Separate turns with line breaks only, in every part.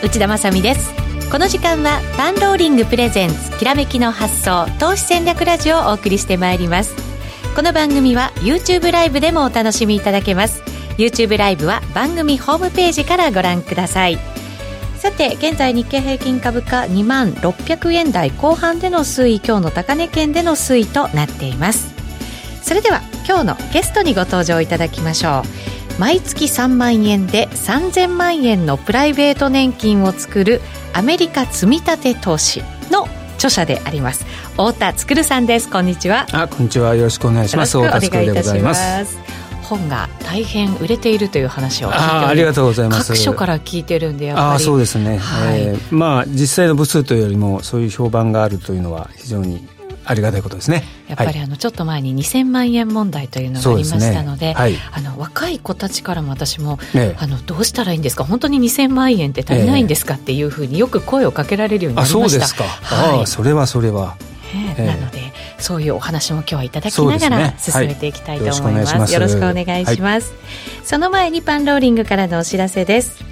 内田まさです。この時間はパンローリングプレゼンツきらめきの発想投資戦略ラジオをお送りしてまいります。この番組は YouTube ライブでもお楽しみいただけます。YouTube ライブは番組ホームページからご覧ください。さて現在日経平均株価2万600円台後半での推移今日の高値圏での推移となっています。それでは今日のゲストにご登場いただきましょう。毎月3万円で3000万円のプライベート年金を作るアメリカ積立投資の著者であります。太田つさんです。こんにちは。
あこんにちは。よろしくお願いします。
太田つでございます。本が大変売れているという話を
あありがとうございます。
各所から聞いてるんでやっぱ
り。あそうですね、はい、えー、まあ実際の部数というよりもそういう評判があるというのは非常にありがたいことですね。
やっぱりあのちょっと前に2000万円問題というのがありましたので、でねはい、あの若い子たちからも私も、ね、あのどうしたらいいんですか、本当に2000万円って足りないんですかっていうふうによく声をかけられるようになりました。あそうですか。
はい、あそれはそれは。
えー、なのでそういうお話も今日はいただきながら進めていきたいと思います。よろしくお願いします。その前にパンローリングからのお知らせです。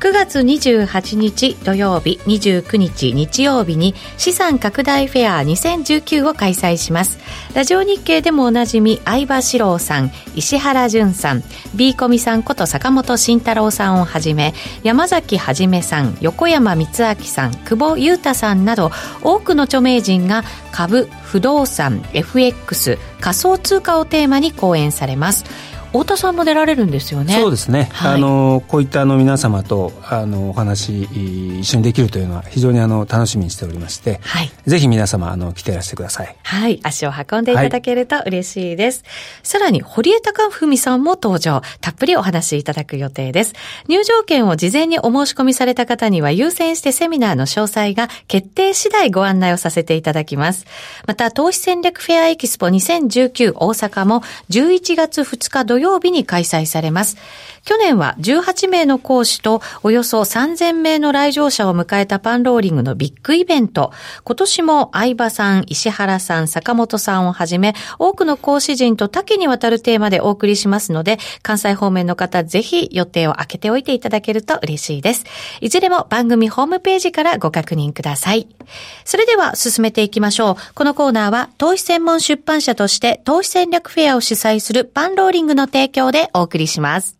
9月28日土曜日29日日曜日に資産拡大フェア2019を開催します。ラジオ日経でもおなじみ相葉史郎さん石原淳さん B コミさんこと坂本慎太郎さんをはじめ山崎はじめさん横山光明さん久保裕太さんなど多くの著名人が株不動産 FX 仮想通貨をテーマに講演されます。太田さんも出られるんですよね。
そうですね。はい、あのこういったあの皆様とあのお話一緒にできるというのは非常にあの楽しみにしておりまして、はい、ぜひ皆様あの来ていらしてください。
はい、足を運んでいただけると嬉しいです。はい、さらに堀江貴文さんも登場、たっぷりお話しいただく予定です。入場券を事前にお申し込みされた方には優先してセミナーの詳細が決定次第ご案内をさせていただきます。また投資戦略フェアエキスポ2019大阪も11月2日土曜日に開催されます。去年は18名の講師とおよそ3000名の来場者を迎えたパンローリングのビッグイベント。今年も相葉さん、石原さん、坂本さんをはじめ、多くの講師陣と多岐にわたるテーマでお送りしますので、関西方面の方、ぜひ予定を空けておいていただけると嬉しいです。いずれも番組ホームページからご確認ください。それでは進めていきましょう。このコーナーは、投資専門出版社として投資戦略フェアを主催するパンローリングの提供でお送りします。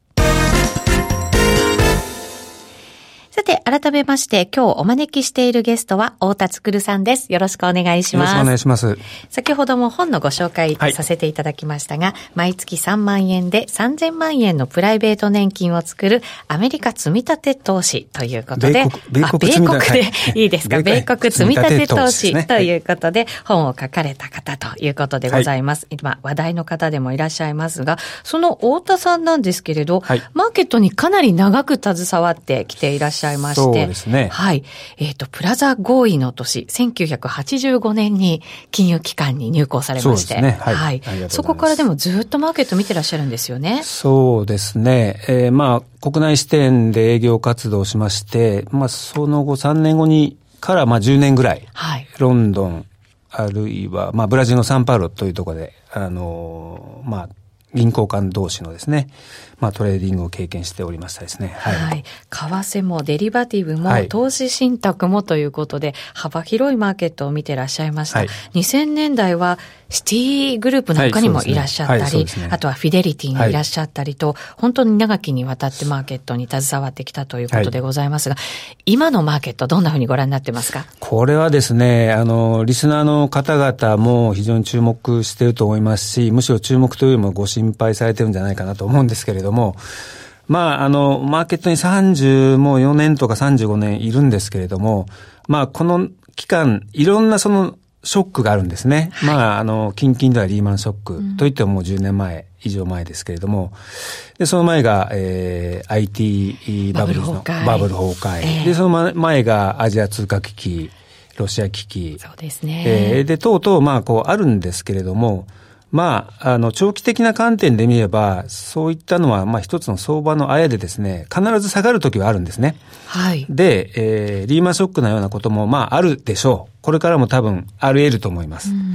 さて、改めまして、今日お招きしているゲストは、太田つくるさんです。よろしくお願いします。
よろしくお願いします。
先ほども本のご紹介させていただきましたが、はい、毎月3万円で3000万円のプライベート年金を作るアメリカ積立投資ということで、
米国米
国でいいですか、米国積立投資ということで、本を書かれた方ということでございます。はい、今、話題の方でもいらっしゃいますが、その太田さんなんですけれど、はい、マーケットにかなり長く携わってきていらっしゃいます。ゃいまして。そうですね。はい。えっ、ー、と、プラザ合意の年、1985年に金融機関に入行されまして。そうですね。はい。はい、そこからでもずっとマーケット見てらっしゃるんですよね。
そうですね。えー、まあ、国内支店で営業活動しまして、まあ、その後3年後に、からまあ10年ぐらい、はい、ロンドン、あるいは、まあ、ブラジルのサンパウロというところで、あのー、まあ、銀行間同士のですね、まあ、トレーディングを経験しておりましたですね。
はい。はい、為替もデリバティブも、投資信託もということで、幅広いマーケットを見てらっしゃいました。はい、2000年代はシティグループなんかにもいらっしゃったり、はいねね、あとはフィデリティにい。らっしゃったりと、本当に長きにわたってマーケットに携わってきたということでございますが、今のマーケットどんなふうにご覧になってますか？
これはですね、あの、リスナーの方々も非常に注目していると思いますし、むしろ注目というよりもご心配されてるんじゃないかなと思うんですけれども、まあ、あの、マーケットに30も4年とか35年いるんですけれども、まあ、この期間、いろんなそのショックがあるんですね。はい、まあ、あの、近々ではリーマンショックといってももう10年前以上前ですけれども、で、その前が、えー、IT バブルのバブル崩壊。えー、で、その前がアジア通貨危機、ロシア危機。
そうですね。
えー、で、とうとう、まあ、こう、あるんですけれども、まあ、あの、長期的な観点で見れば、そういったのは、まあ、一つの相場のあやでですね、必ず下がるときはあるんですね。はい。で、えー、リーマンショックのようなことも、まあ、あるでしょう。これからも多分、あり得ると思います。うん、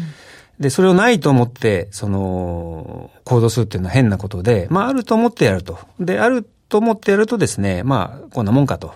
で、それをないと思って、その、行動するっていうのは変なことで、まあ、あると思ってやると。で、あると思ってやるとですね、まあ、こんなもんかと。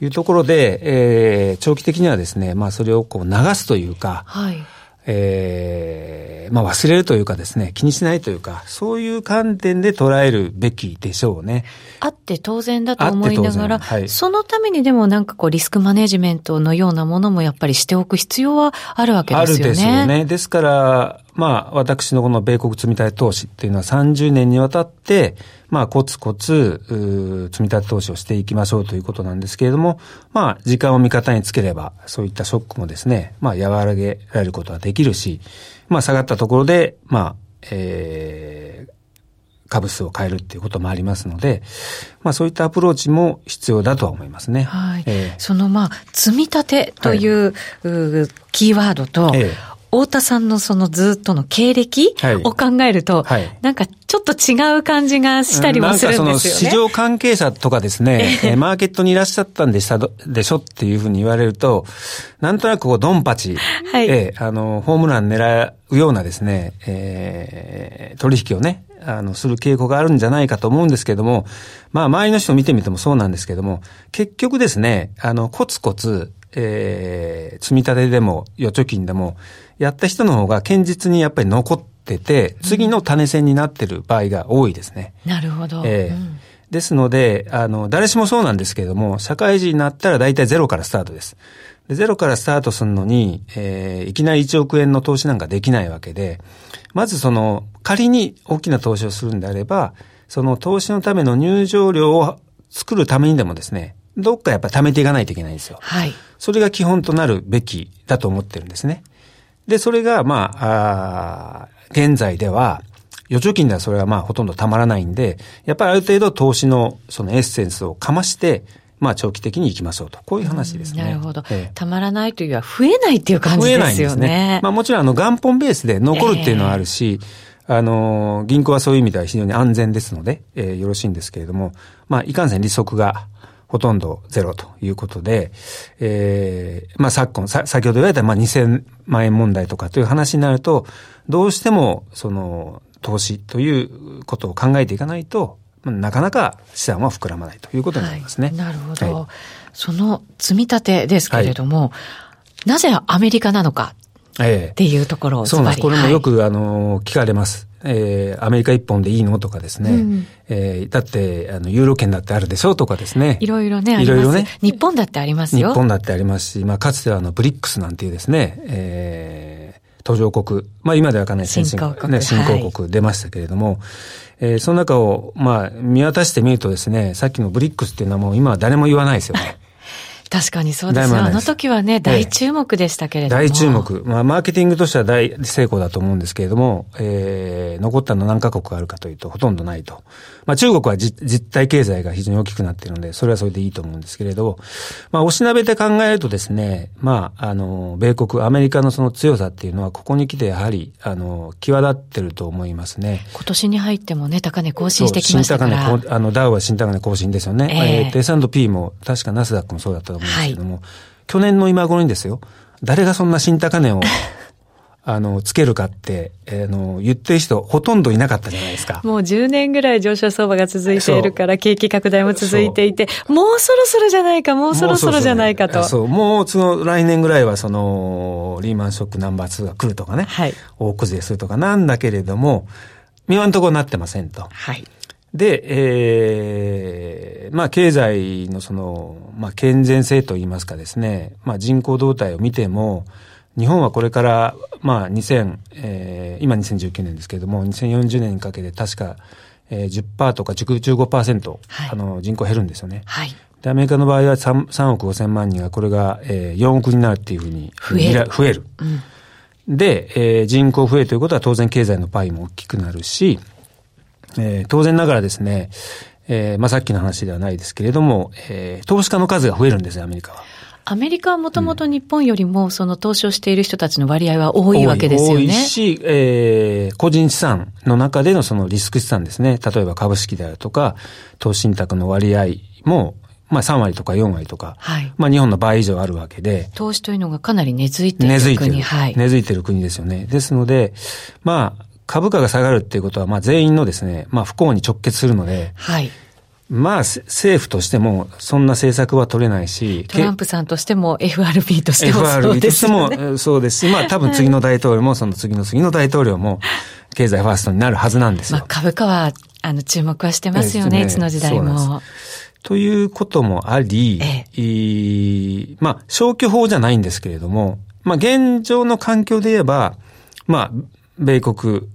いうところで、えー、長期的にはですね、まあそれをこう流すというか、はい。えー、まあ忘れるというかですね、気にしないというか、そういう観点で捉えるべきでしょうね。
あって当然だと思いながら、はい、そのためにでもなんかこうリスクマネジメントのようなものもやっぱりしておく必要はあるわけですよね。あるですよね。
ですから、まあ私のこの米国積み立て投資っていうのは30年にわたって、まあ、コツコツ、積み立て投資をしていきましょうということなんですけれども、まあ、時間を味方につければ、そういったショックもですね、まあ、和らげられることはできるし、まあ、下がったところで、まあ、えー、株数を変えるっていうこともありますので、まあそういったアプローチも必要だとは思いますね。
はい。えー、そのまあ、積み立てという、はい、キーワードと、えー太田さんのそのずっとの経歴を考えると、はい。はい、なんかちょっと違う感じがしたりもするんですよね。なんかその
市場関係者とかですね、えー、マーケットにいらっしゃったんでしたでしょっていうふうに言われると、なんとなくこうドンパチ、はい、えー、あの、ホームラン狙うようなですね、えー、取引をね、あの、する傾向があるんじゃないかと思うんですけども、まあ、周りの人を見てみてもそうなんですけども、結局ですね、あの、コツコツ、えー、積み立てでも、預貯金でも、やった人の方が堅実にやっぱり残ってて、次の種線になってる場合が多いですね。
なるほど。
えー、うん、ですので、あの、誰しもそうなんですけれども、社会人になったら大体ゼロからスタートです。でゼロからスタートするのに、えー、いきなり1億円の投資なんかできないわけで、まずその、仮に大きな投資をするんであれば、その投資のための入場料を作るためにでもですね、どっかやっぱ貯めていかないといけないんですよ。はい。それが基本となるべきだと思ってるんですね。で、それが、まあ、あ現在では、預貯金ではそれはまあほとんどたまらないんで、やっぱりある程度投資のそのエッセンスをかまして、まあ長期的に行きましょうと。こういう話ですね。
なるほど、ええ。たまらないというよりは増えないっていう感じですよね。増えないんですね。
まあもちろんあの元本ベースで残るっていうのはあるし、えー、あの、銀行はそういう意味では非常に安全ですので、えー、よろしいんですけれども、まあいかんせん利息がほとんどゼロということで、えー、まあ昨今、さ、先ほど言われたまあ2000万円問題とかという話になると、どうしても、その、投資ということを考えていかないと、なかなか資産は膨らまないということになりますね。はい、
なるほど、はい、その積み立てですけれども、はい、なぜアメリカなのかっていうところを、
ええ、そうなんです。これもよく、あの、聞かれます。えー、アメリカ一本でいいの？とかですね、うん、えー、だって、あの、ユーロ圏だってあるでしょ？うとかですね。
いろいろね、いろいろね。日本だってありますよ。
日本だってありますし、まあ、かつてはあの、ブリックスなんていうですね、えー、途上国、まあ今ではかなり
先進国、
ね、新興国出ましたけれども、はい、えー、その中を、まあ、見渡してみるとですね、さっきのブリックスっていうのはもう今は誰も言わないですよね。
確かにそうですよ。あの時はね、大注目でしたけれども。
大注目。まあ、マーケティングとしては大成功だと思うんですけれども、えー、残ったの何カ国あるかというと、ほとんどないと。まあ、中国は実体経済が非常に大きくなっているので、それはそれでいいと思うんですけれど、まあ、おしなべて考えるとですね、まあ、あの、米国、アメリカのその強さっていうのは、ここに来てやはり、あの、際立ってると思いますね。
今年に入ってもね、高値更新してきましたから。新
高値、あの、ダウは新高値更新ですよね。えー、えー、S&P も、確かナスダックもそうだったと思うんですけども、はい去年の今頃にですよ、誰がそんな新高値を あの、つけるかって、えー、の、言ってる人ほとんどいなかったじゃないですか。
もう10年ぐらい上昇相場が続いているから、景気拡大も続いていて、もうそろそろじゃないか、もうそろそろじゃないかと。
そう、もうその来年ぐらいはその、リーマンショックナンバー2が来るとかね、はい、大崩れするとかなんだけれども、今のところなってませんと。はい。で、えー、まあ経済のその、まあ健全性といいますかですね、まあ人口動態を見ても、日本はこれから、まあ2000、えー、今2019年ですけれども、2040年にかけて確か、えー、10%とか15%、はい、あの人口減るんですよね。はい。で、アメリカの場合は 3, 3億5千万人がこれが、えー、4億になるっていうふうに
増える。
増える。うん、で、えー、人口増えるということは当然経済のパイも大きくなるし、えー、当然ながらですね、えー、まあ、さっきの話ではないですけれども、えー、投資家の数が増えるんですよ、アメリカは。
アメリカはもともと日本よりも、その投資をしている人たちの割合は多いわけですよね。多い
し、えー、個人資産の中でのそのリスク資産ですね。例えば株式であるとか、投資信託の割合も、まあ3割とか4割とか、はい、まあ日本の倍以上あるわけで。
投資というのがかなり根付いている国。根付いてる。
はい、根付いてる国ですよね。ですので、まあ、株価が下がるっていうことは、まあ全員のですね、まあ不幸に直結するので、はい。まあ、政府としてもそんな政策は取れないし、
トランプさんとしても FRB としてもそうですよね。FRB としても
そうですし、まあ多分次の大統領も その次の次の大統領も経済ファーストになるはずなんですよ。まあ
株価はあの注目はしてますよね、ねいつの時代も。
ということもあり、ええ、まあ消去法じゃないんですけれども、まあ現状の環境で言えば、まあ米国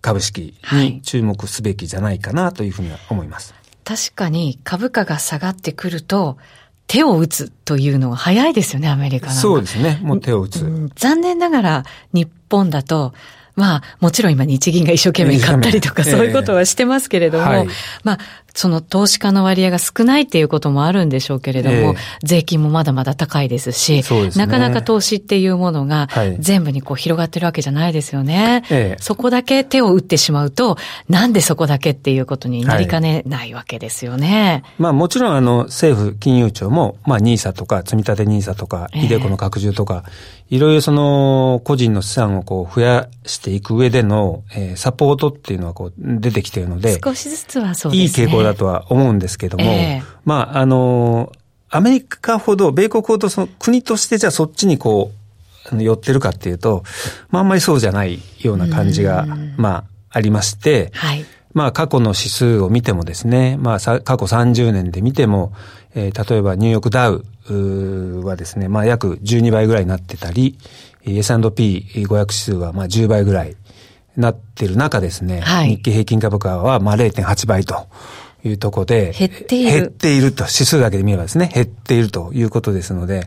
株式に注目すべきじゃないかなというふうには思います。
はい確かに株価が下がってくると、手を打つというのは早いですよね、アメリカの。
そうですね。もう手を打つ。
残念ながら日本だと、まあ、もちろん今日銀が一生懸命買ったりとか、そういうことはしてますけれども、はい、まあ、その投資家の割合が少ないっていうこともあるんでしょうけれども、えー、税金もまだまだ高いですし、ね、なかなか投資っていうものが全部にこう広がってるわけじゃないですよね。えー、そこだけ手を打ってしまうと、なんでそこだけっていうことになりかねないわけですよね。はい、
まあもちろんあの政府金融庁も、まあ NISA とか積立 NISA とか、イデコの拡充とか、いろいろその個人の資産をこう増やしていく上での、えー、サポートっていうのはこう出てきているので、
少しずつはそうですね。
いい傾向だとは思うんですけども、えー、まああの、アメリカほど、米国ほどその国としてじゃあそっちにこう、寄ってるかっていうと、まああんまりそうじゃないような感じが、まあありまして、はい。まあ過去の指数を見てもですね、まあ過去30年で見ても、えー、例えばニューヨークダウはですね、まあ約12倍ぐらいになってたり、S&P500 指数はまあ10倍ぐらいなってる中ですね、はい、日経平均株価はまあ0.8倍というところで、
減っている。
減っていると、指数だけで見ればですね、減っているということですので、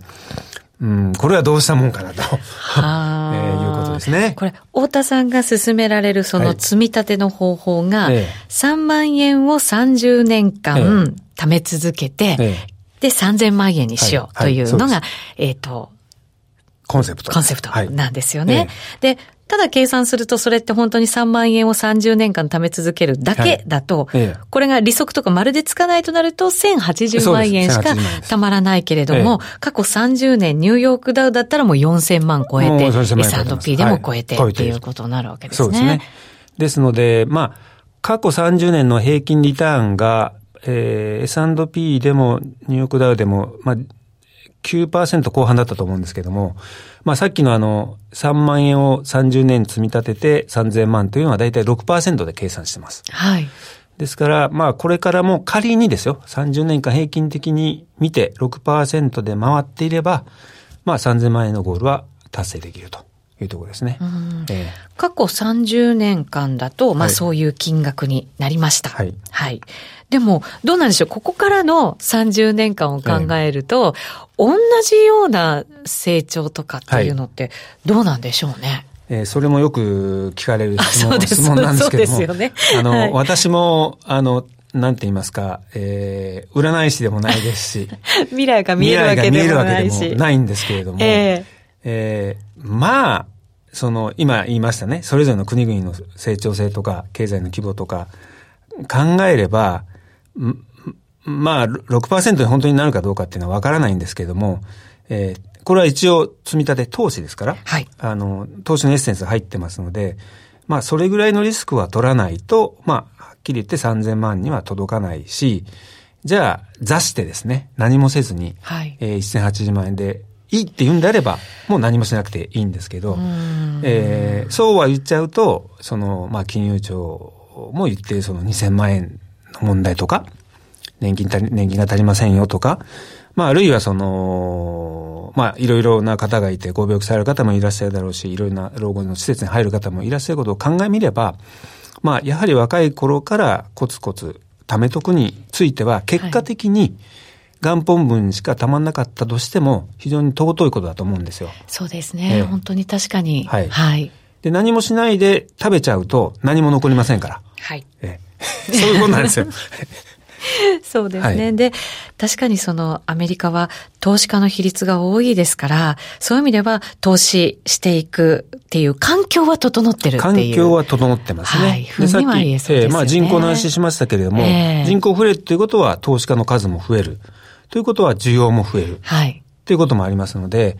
うん、これはどうしたもんかなと、は えー、いうことですね。
これ、太田さんが進められるその積み立ての方法が、はい、3万円を30年間貯め続けて、ええ。で3000万円にしようというのが、えっ、と、
コンセプト。
コンセプトなんですよね。で、ただ計算するとそれって本当に3万円を30年間貯め続けるだけだと、はいええ、これが利息とかまるでつかないとなると1080万円しか貯まらないけれども、過去30年ニューヨークダウだったらもう4000万超えて、S&P でも超えて、はい、っていうことになるわけですね。そうですね。
ですので、まあ、過去30年の平均リターンが、えー、S&P でもニューヨークダウでも、まあ、9%後半だったと思うんですけども、まあさっきのあの、3万円を30年積み立てて3000万というのは大体6%で計算してます。
はい。
ですから、まあこれからも仮にですよ、30年間平均的に見て6%で回っていれば、まあ3000万円のゴールは達成できると。いうところですね。
えー、過去30年間だと、まあそういう金額になりました。はい。はい。でも、どうなんでしょう？ここからの30年間を考えると、同じような成長とかっていうのって、どうなんでしょうね？
えー、それもよく聞かれる質問質問なんですけども。そうですよね。あの、はい、私も、あの、なんて言いますか、えー、占い師でもないです し。
未来が見えるわけでもない
ないんですけれども。えー、えー、まあ、その、今言いましたね、それぞれの国々の成長性とか、経済の規模とか、考えれば、まあ、6%に本当になるかどうかっていうのはわからないんですけども、えー、これは一応積み立て投資ですから、はい。あの、投資のエッセンス入ってますので、まあ、それぐらいのリスクは取らないと、まあ、はっきり言って3000万には届かないし、じゃあ、座してですね、何もせずに、はい。えー、1080万円でいいって言うんであれば、もう何もしなくていいんですけど、えー、そうは言っちゃうと、その、まあ、金融庁も言ってるその2000万円問題とか、年金年金が足りませんよとか、まあ、あるいはその、まあ、いろいろな方がいて、ご病気される方もいらっしゃるだろうし、いろいろな老後の施設に入る方もいらっしゃることを考えみれば、まあ、やはり若い頃からコツコツ貯めとくについては、結果的に、元本分しかたまんなかったとしても、非常に尊いことだと思うんですよ。
そうですね。えー、本当に確かに。はい。はい。
で、何もしないで食べちゃうと何も残りませんから。はい。えー、そういうことなんですよ。
そうですね、はい、で、確かにそのアメリカは投資家の比率が多いですから、そういう意味では投資していくっていう環境は整ってるっていう。
環境は整ってますね。はい。
ふんには言えそうですね。えー、まあ
人口の話しましたけれども、えー、人口増えるということは投資家の数も増える。ということは需要も増える。はい。ということもありますので、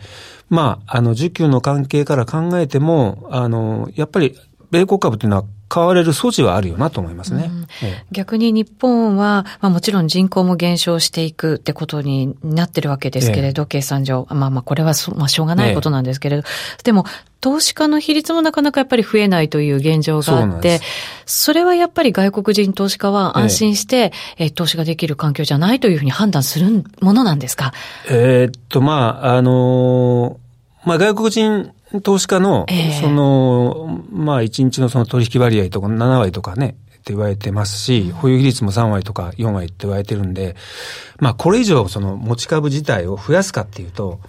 まあ、あの、需給の関係から考えても、あの、やっぱり、米国株っていうのは買われる素地はあるよなと思いますね。うん。
ええ、逆に日本は、まあもちろん人口も減少していくってことになってるわけですけれど、え、計算上。まあまあこれはまあしょうがないことなんですけれど、でも、投資家の比率もなかなかやっぱり増えないという現状があって、それはやっぱり外国人投資家は安心して、ええ。投資ができる環境じゃないというふうに判断するものなんですか？
えー、っと、まあ、あのまあ外国人投資家の、その、まあ一日のその取引割合とか7割とかね、って言われてますし、保有比率も3割とか4割って言われてるんで、まあこれ以上その持ち株自体を増やすかっていうと、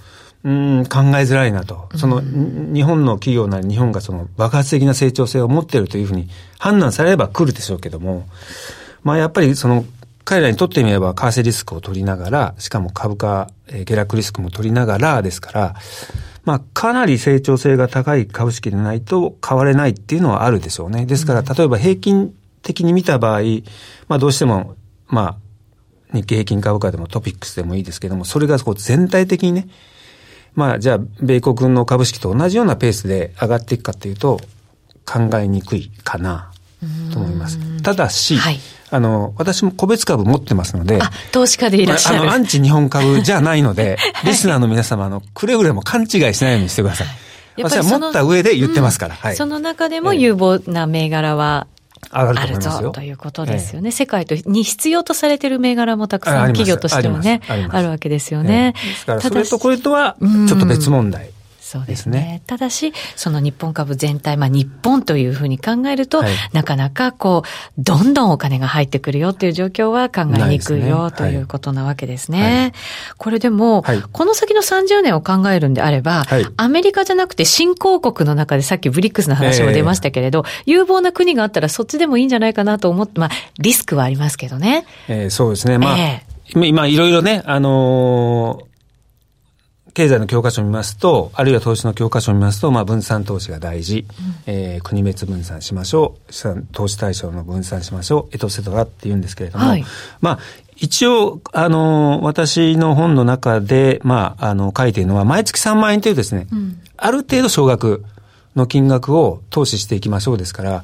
うん、考えづらいなと。その、日本の企業なり日本がその爆発的な成長性を持っているというふうに判断されれば来るでしょうけども、まあやっぱりその、彼らにとってみれば為替リスクを取りながら、しかも株価、えー、下落リスクも取りながらですから、まあ、かなり成長性が高い株式でないと買われないっていうのはあるでしょうね。ですから、例えば平均的に見た場合、まあ、どうしても、まあ、日経平均株価でもトピックスでもいいですけども、それがこう全体的にね、まあ、じゃあ、米国の株式と同じようなペースで上がっていくかっていうと、考えにくいかな、と思います。ただし、はいあの、私も個別株持ってますので。あ、
投資家でいらっしゃる。
あの、アンチ日本株じゃないので、リスナーの皆様、あの、くれぐれも勘違いしないようにしてください。私は持った上で言ってますから。
はい、その中でも有望な銘柄は、上がると思いますよ。ということですよね。ええ、世界とに必要とされている銘柄もたくさん企業としてもね、あるわけですよね。
え、ですから、それとこれとは、ちょっと別問題。
そうですね。ただし、その日本株全体、まあ日本というふうに考えると、はい、なかなかこう、どんどんお金が入ってくるよっていう状況は考えにくいよ、ね、ということなわけですね。はい、これでも、はい、この先の30年を考えるんであれば、アメリカじゃなくて新興国の中でさっきブリックスの話も出ましたけれど、えー、有望な国があったらそっちでもいいんじゃないかなと思って、まあリスクはありますけどね。
えー、そうですね。まあ、えー、今いろいろね、あのー経済の教科書を見ますと、あるいは投資の教科書を見ますと、まあ、分散投資が大事、うん、えー、国別分散しましょう、資産投資対象の分散しましょう、エトセトラって言うんですけれども、はい、まあ、一応、あの、私の本の中で、まあ、あの、書いているのは、毎月3万円というですね、うん、ある程度少額の金額を投資していきましょうですから、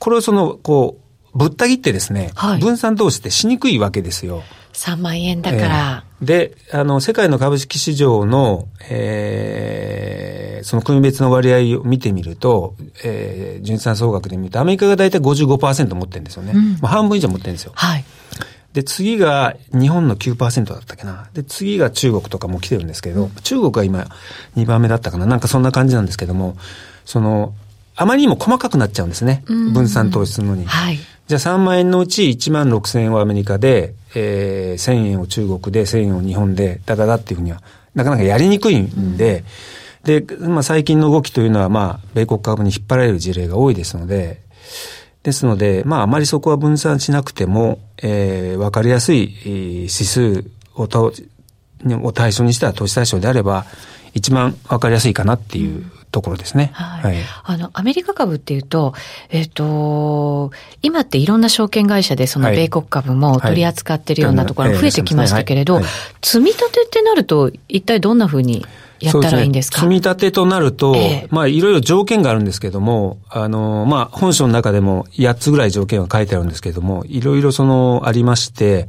これをその、こう、ぶった切ってですね、はい、分散投資ってしにくいわけですよ。
3万円だから。
えー、で、あの、世界の株式市場の、えー、その国別の割合を見てみると、えー、純資産総額で見ると、アメリカが大体55%持ってるんですよね。うん、まあ、半分以上持ってるんですよ。はい。で、次が日本の9%だったっけな。で、次が中国とかも来てるんですけど、うん、中国が今2番目だったかな。なんかそんな感じなんですけども、その、あまりにも細かくなっちゃうんですね。分散投資するのに。はい。じゃあ3万円のうち1万6千円はアメリカで、えー、1000円を中国で、1000円を日本で、だだだっていうふうには、なかなかやりにくいんで、うん、で、まあ最近の動きというのは、まあ、米国株に引っ張られる事例が多いですので、ですので、まあ、あまりそこは分散しなくても、えー、わかりやすい指数をとを対象にした投資対象であれば、一番わかりやすいかなっていうところですね。
はい。はい、あの、アメリカ株っていうと、えっ、ー、と、今っていろんな証券会社でその米国株も取り扱ってるようなところが増えてきましたけれど、積み立てってなると、一体どんなふうにやったらいいんですか、
ね、積み立てとなると、えー、まあいろいろ条件があるんですけども、あの、まあ本書の中でも8つぐらい条件は書いてあるんですけども、いろいろそのありまして、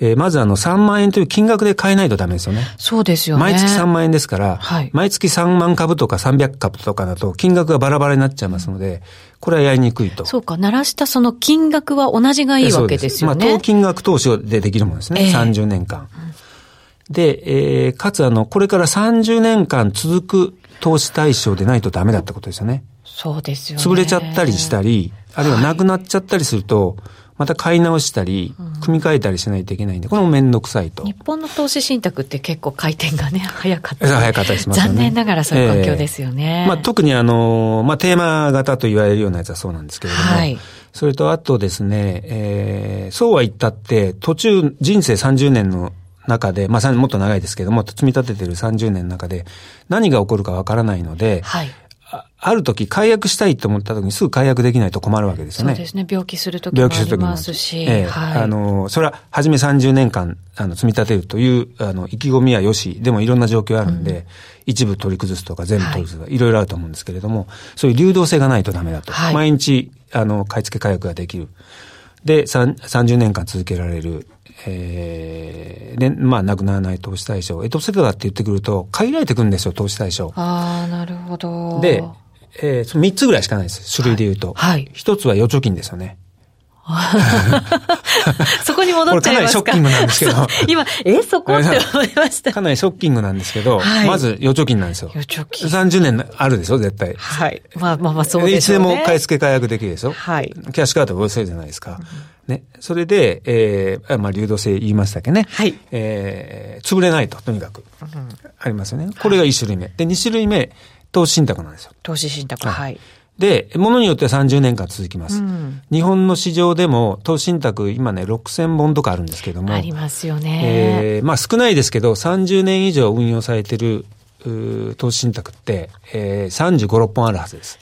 えー、まずあの3万円という金額で買えないとダメですよね。
そうですよ
ね。毎月3万円ですから、はい、毎月3万株とか300株とかだと金額がバラバラになっちゃいますので、これはやりにくいと。
そうか、鳴らしたその金額は同じがいいわけですよね。
まあ、当金額投資でできるものですね。えー、30年間。で、えー、かつあの、これから30年間続く投資対象でないとダメだってことですよね。
そうですよね。
潰れちゃったりしたり、あるいはなくなっちゃったりすると、はいまた買い直したり、組み替えたりしないといけないんで、これもめんどくさいと。
日本の投資信託って結構回転がね、早かったり。
早かったりしますね。
残念ながらそういう環境ですよね。
えー、まあ、特にあの、まあ、テーマ型と言われるようなやつはそうなんですけれども、はい、それとあとですね、えー、そうは言ったって、途中人生30年の中で、まあ、もっと長いですけども、積み立ててる30年の中で、何が起こるかわからないので、はい、ある時解約したいと思った時にすぐ解約できないと困るわけですよね。
そうですね。病気する時もありますし。
ええはい、あの、それは、初め30年間、あの、積み立てるという、あの、意気込みはよし、でもいろんな状況あるんで、うん、一部取り崩すとか全部取り崩すとか、いろいろあると思うんですけれども、そういう流動性がないとダメだと。はい、毎日、あの、買い付け解約ができる。で、30年間続けられる。えー、で、まあ、なくならない投資対象。エトセトラって言ってくると、限られてくるんですよ、投資対象。
ああ、なるほど。
で、えー、その3つぐらいしかないです。種類で言うと。はい。1つは預貯金ですよね。
そこに戻っちゃいますか？
かなりショッキングなんですけど。
今、え、そこって思いました。
かなりショッキングなんですけど、はい、まず預貯金なんですよ。
預貯金。
30年あるでしょ、絶対。
はい。まあまあまあ、そうです
ね。いつでも買い付け解約できるでしょ？はい。キャッシュカードが遅いじゃないですか？うん、ね。それで、えー、まあ、流動性言いましたっけね？はい。えー、潰れないと、とにかく。うん、ありますよね。これが1種類目。で、2種類目、投資信託なんですよ。
投資信託、はい。
で、ものによっては30年間続きます。うん、日本の市場でも、投資信託、今ね、6000本とかあるんですけども。
ありますよね。
えー、まあ少ないですけど、30年以上運用されてる、投資信託って、えー、35、6本あるはずです。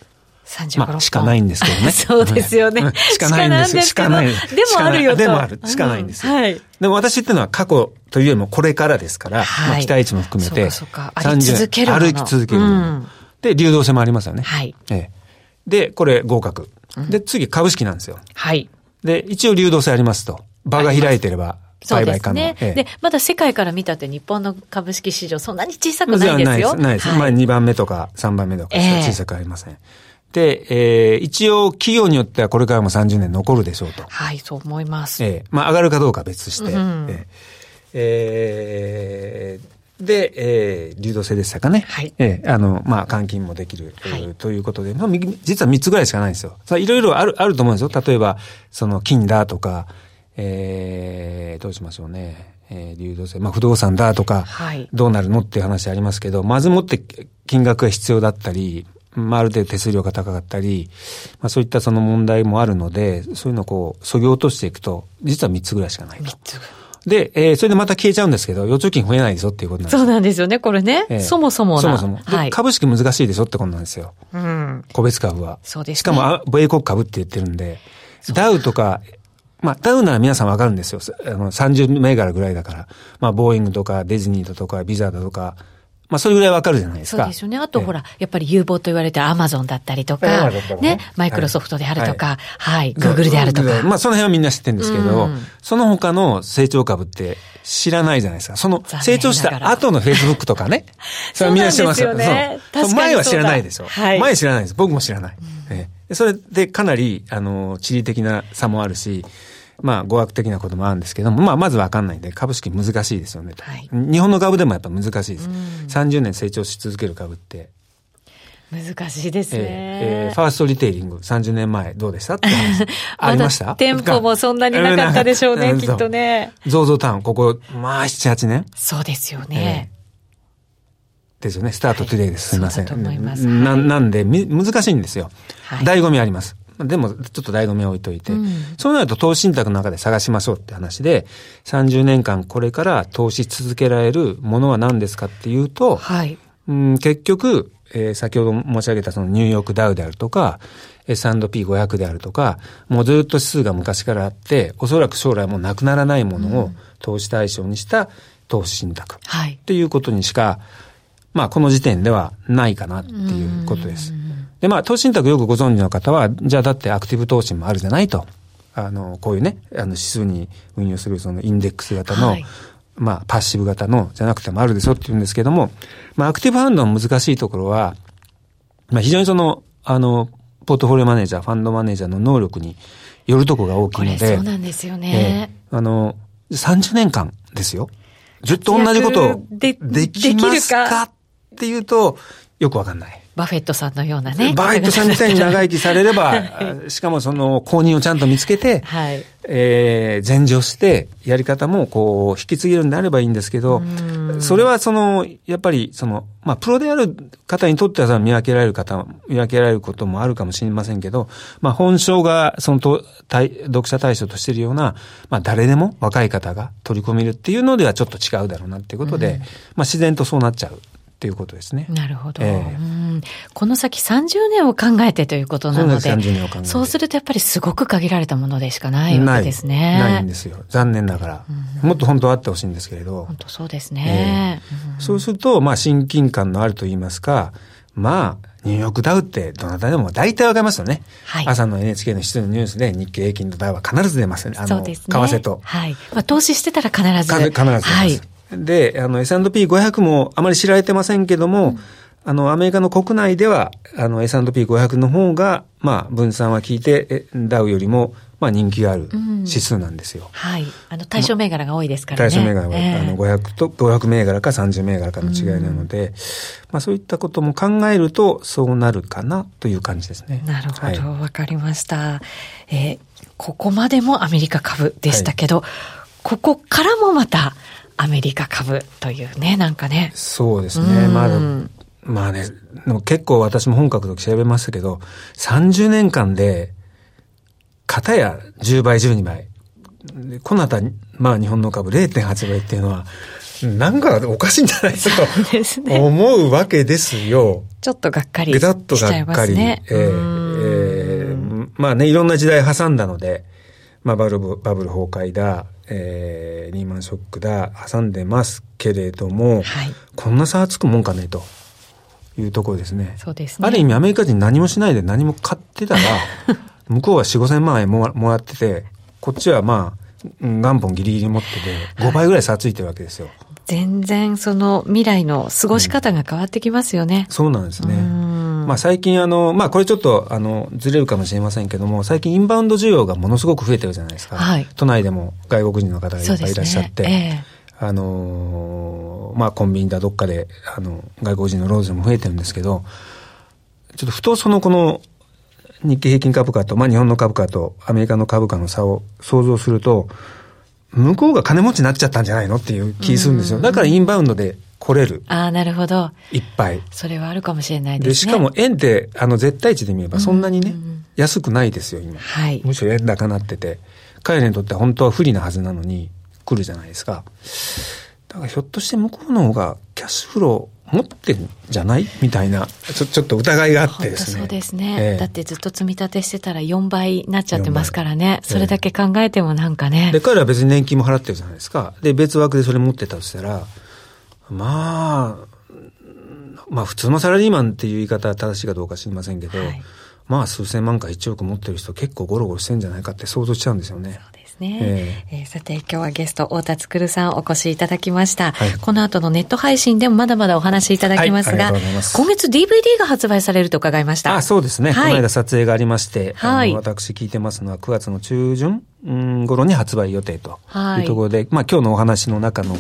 35ま
あ、しかないんですけどね。
そうですよね。
しかないんですよ。しかない。で
もあるよと。
でもある。しかないんですよ。はい。でも私っていうのは過去というよりもこれからですから、はい、まあ期待値も含めて。
そうか、そうか。歩き続ける
歩き続ける。うん、で、流動性もありますよね。はい。ええで、これ合格。で、次株式なんですよ。はい。で、一応流動性ありますと。場が開いてれば。売買可能。
ね、ええ、で、まだ世界から見たって日本の株式市場そんなに小さくないですよ。
ないです。ないです。はい、まあ2番目とか3番目とか小さくありません。ええー、一応企業によってはこれからも30年残るでしょうと。
はい、そう思います。
ええー、まあ上がるかどうかは別して。うん、えーえーで、えー、流動性でしたかね。はい。えー、あの、まあ、換金もできる、はい、ということで、まあ、実は3つぐらいしかないんですよ。いろいろある、あると思うんですよ。例えば、その、金だとか、えー、どうしましょうね。えー、流動性、まあ、不動産だとか、はい、どうなるのっていう話ありますけど、まずもって金額が必要だったり、まあ、ある程度手数料が高かったり、まあ、そういったその問題もあるので、そういうのをこう、そぎ落としていくと、実は3つぐらいしかないと。3つぐらい。で、えー、それでまた消えちゃうんですけど、預貯金増えないでしょっていうことなんです
そうなんですよね、これね。えー、そもそも
そもそも。はい、株式難しいでしょってことなんですよ。うん。個別株は。
そうです、ね、
しかも、米国株って言ってるんで、ダウとか、まあ、ダウなら皆さんわかるんですよ。あの、30銘柄ぐらいだから。まあ、ボーイングとか、ディズニーだとか、ビザだとか、まあ、それぐらいわかるじゃないですか。
そうですよね。あと、ほら、やっぱり有望と言われてるアマゾンだったりとか、ね、マイクロソフトであるとか、はい、グーグルであるとか。
まあ、その辺はみんな知ってるんですけど、その他の成長株って知らないじゃないですか。その、成長した後のフェイスブックとか ね。
それはみんな知ってますよね。
そう。前は知らないでしょ。はい、前知らないです。僕も知らない。えそれでかなり、あの、地理的な差もあるし、まあ、語学的なこともあるんですけども、まあ、まずわかんないんで、株式難しいですよね。はい、日本の株でもやっぱ難しいです。30年成長し続ける株って。
難しいですね、
えー、えー、ファーストリテイリング30年前どうでした？って話 ありました？
店舗もそんなになかったでしょうね、きっとね。
ゾウゾウタウン、ここ、まあ、7、8年
そうですよね。
えー、ですよね。スタートトゥデイです。はい、すみません。ななんで、み、難しいんですよ。はい、醍醐味あります。でも、ちょっと醍醐味を置いといて、うん、そうなると投資信託の中で探しましょうって話で、30年間これから投資続けられるものは何ですかっていうと、はい、うん、結局、えー、先ほど申し上げたそのニューヨークダウであるとか、S&P500 であるとか、もうずっと指数が昔からあって、おそらく将来もなくならないものを投資対象にした投資信託。はい。っていうことにしか、まあ、この時点ではないかなっていうことです。で、まあ、投資信託よくご存知の方は、じゃあだってアクティブ投資もあるじゃないと。あの、こういうね、あの指数に運用するそのインデックス型の、はい、まあ、パッシブ型のじゃなくてもあるでしょって言うんですけども、まあ、アクティブファンドの難しいところは、まあ、非常にその、あの、ポートフォリオマネージャー、ファンドマネージャーの能力によるところが大きいので。
そうなんですよね。
えー、あの、30年間ですよ。ずっと同じことをできますかっていうと、よくわかんない。
バフェットさんのようなね。
バフェットさんみたいに長生きされれば、はい、しかもその後任をちゃんと見つけて、はい、えー、禅譲して、やり方もこう、引き継げるんであればいいんですけど、それはその、やっぱりその、まあ、プロである方にとってはその見分けられる方、見分けられることもあるかもしれませんけど、まあ、本性がそのと、読者対象としているような、まあ、誰でも若い方が取り込めるっていうのではちょっと違うだろうなっていうことで、まあ、自然とそうなっちゃうっていうことですね。
なるほど。えーん、この先30年を考えてということなので、
そう年を考えて。
そうするとやっぱりすごく限られたものでしかないわけですね。
ないんですよ。残念ながら。うん、もっと本当はあってほしいんですけれど。
本当そうですね。
えー、そうすると、まあ親近感のあると言いますか、まあ、ニューヨークダウってどなたでも大体わかりますよね。はい。朝の NHK の出演のニュースで日経平均のダウは必ず出ますね。あの、ね、為替と。
はい。まあ、投資してたら必ず。
必ず出ます。はい。で、あの、S&P500 もあまり知られてませんけども、うんあの、アメリカの国内では、あの、S&P500 の方が、まあ、分散は効いて、ダウよりも、まあ、人気がある指数なんですよ。うん、
はい。あの、対象銘柄が多いですから
ね。対象銘柄は、えー、あの、500と、500銘柄か30銘柄かの違いなので、うん、まあ、そういったことも考えると、そうなるかなという感じですね。
なるほど。わ、はい、かりました。えー、ここまでもアメリカ株でしたけど、はい、ここからもまた、アメリカ株というね、なんかね。
そうですね。まだ、まあね、結構私も本格と調べましたけど、30年間で、片や10倍、12倍。このあたり、まあ日本の株0.8倍っていうのは、なんかおかしいんじゃないかと思うわけですよ。
ちょっとがっかりしちゃいますね。がっかり。えー、
えー、まあね、いろんな時代挟んだので、まあバブル、バブル崩壊だ、えー、リーマンショックだ、挟んでますけれども、はい、こんな差はつくもんかねと。いうところですね。
そうですね。
ある意味アメリカ人何もしないで何も買ってたら、向こうは4、5千万円ももらってて、こっちはまあ、元本ギリギリ持ってて、5倍ぐらい差ついてるわけですよ。
全然その未来の過ごし方が変わってきますよね。
うん、そうなんですね。まあ最近あの、まあこれちょっとあの、ずれるかもしれませんけども、最近インバウンド需要がものすごく増えてるじゃないですか。はい。都内でも外国人の方がいっぱいいらっしゃって。ねえー、あのまあコンビニだどっかで、あの、外国人のローズも増えてるんですけど、ちょっとふとそのこの日経平均株価と、まあ日本の株価とアメリカの株価の差を想像すると、向こうが金持ちになっちゃったんじゃないのっていう気するんですよ。だからインバウンドで来れる。
ああ、なるほど。
いっぱい。
それはあるかもしれないですね。で、
しかも円って、あの、絶対値で見ればそんなにね、安くないですよ、今。はい。むしろ円高なってて、彼らにとっては本当は不利なはずなのに来るじゃないですか。だからひょっとして向こうの方がキャッシュフロー持ってんじゃない？みたいなちょ、ちょっと疑いがあってですね。
そうですね、えー、だってずっと積み立てしてたら4倍になっちゃってますからね。それだけ考えてもなんかね。
で、彼は別に年金も払ってるじゃないですか。で、別枠でそれ持ってたとしたら、まあ、まあ普通のサラリーマンっていう言い方は正しいかどうか知りませんけど、はい、まあ数千万か1億持ってる人結構ゴロゴロしてんじゃないかって想像しちゃうんですよね。
ですね。えー、えー、さて、今日はゲスト、太田つさんお越しいただきました。はい、この後のネット配信でもまだまだお話しいただきますが、はい、ます今月 DVD が発売されると伺いました。
あ、そうですね。はい、この間撮影がありまして、はい、私聞いてますのは9月の中旬うん頃に発売予定というところで、まあ今日のお話の中の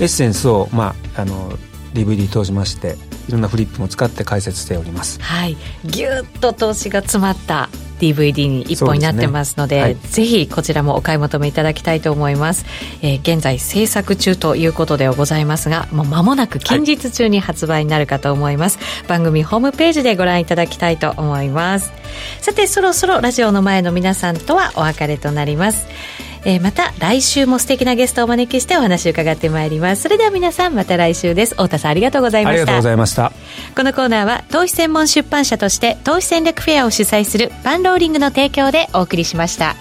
エッセンスを、まあ、あの、DVD 通しましていろんなフリップも使って解説しております
はいぎゅっと投資が詰まった DVD に一本になってますので、ね。はい、ぜひこちらもお買い求めいただきたいと思います、えー、現在制作中ということではございますがもう間もなく近日中に発売になるかと思います、はい、番組ホームページでご覧いただきたいと思います。さてそろそろラジオの前の皆さんとはお別れとなりますえー、また来週も素敵なゲストをお招きしてお話を伺ってまいります。それでは皆さんまた来週です。太田さんありがとうございました。ありが
とうございました。
このコーナーは投資専門出版社として投資戦略フェアを主催するパンローリングの提供でお送りしました。